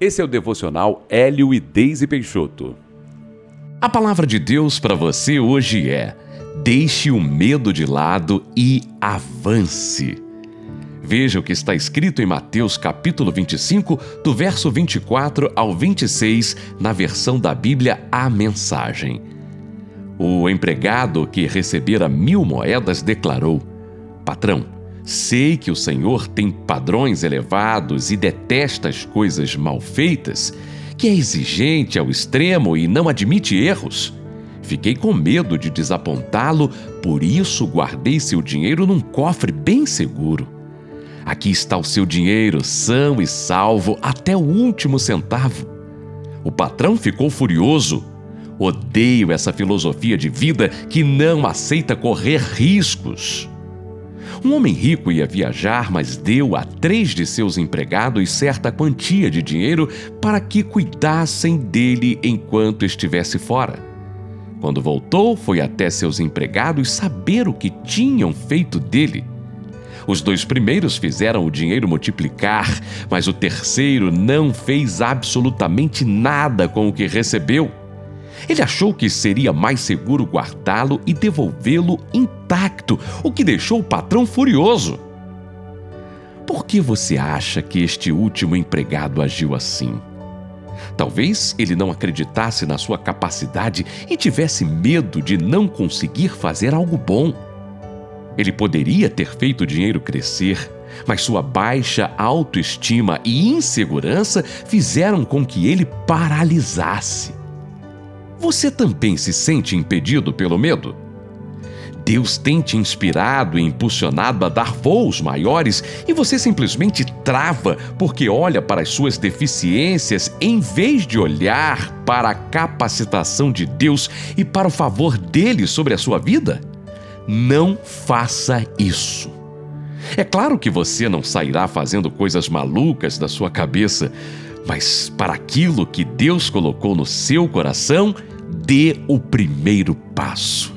Esse é o devocional Hélio e Deise Peixoto. A palavra de Deus para você hoje é: deixe o medo de lado e avance. Veja o que está escrito em Mateus capítulo 25, do verso 24 ao 26, na versão da Bíblia A Mensagem. O empregado que recebera mil moedas declarou: Patrão, Sei que o Senhor tem padrões elevados e detesta as coisas mal feitas, que é exigente ao extremo e não admite erros. Fiquei com medo de desapontá-lo, por isso guardei seu dinheiro num cofre bem seguro. Aqui está o seu dinheiro, são e salvo até o último centavo. O patrão ficou furioso. Odeio essa filosofia de vida que não aceita correr riscos. Um homem rico ia viajar, mas deu a três de seus empregados certa quantia de dinheiro para que cuidassem dele enquanto estivesse fora. Quando voltou, foi até seus empregados saber o que tinham feito dele. Os dois primeiros fizeram o dinheiro multiplicar, mas o terceiro não fez absolutamente nada com o que recebeu. Ele achou que seria mais seguro guardá-lo e devolvê-lo intacto, o que deixou o patrão furioso. Por que você acha que este último empregado agiu assim? Talvez ele não acreditasse na sua capacidade e tivesse medo de não conseguir fazer algo bom. Ele poderia ter feito o dinheiro crescer, mas sua baixa autoestima e insegurança fizeram com que ele paralisasse. Você também se sente impedido pelo medo? Deus tem te inspirado e impulsionado a dar voos maiores e você simplesmente trava porque olha para as suas deficiências em vez de olhar para a capacitação de Deus e para o favor dele sobre a sua vida? Não faça isso. É claro que você não sairá fazendo coisas malucas da sua cabeça, mas para aquilo que Deus colocou no seu coração, dê o primeiro passo.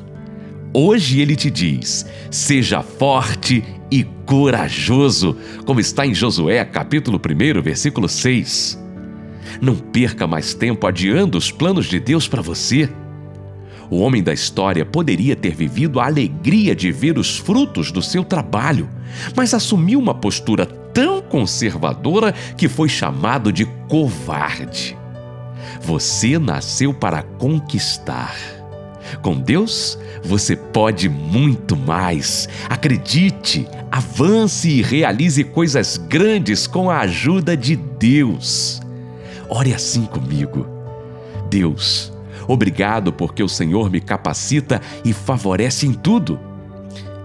Hoje ele te diz: seja forte e corajoso, como está em Josué, capítulo 1, versículo 6. Não perca mais tempo adiando os planos de Deus para você. O homem da história poderia ter vivido a alegria de ver os frutos do seu trabalho, mas assumiu uma postura tão conservadora que foi chamado de covarde. Você nasceu para conquistar. Com Deus, você pode muito mais. Acredite, avance e realize coisas grandes com a ajuda de Deus. Ore assim comigo. Deus, obrigado porque o Senhor me capacita e favorece em tudo.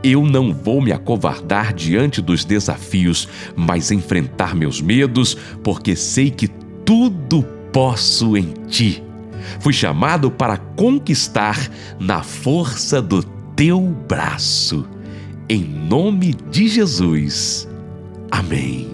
Eu não vou me acovardar diante dos desafios, mas enfrentar meus medos, porque sei que tudo posso em ti. Fui chamado para conquistar na força do teu braço. Em nome de Jesus. Amém.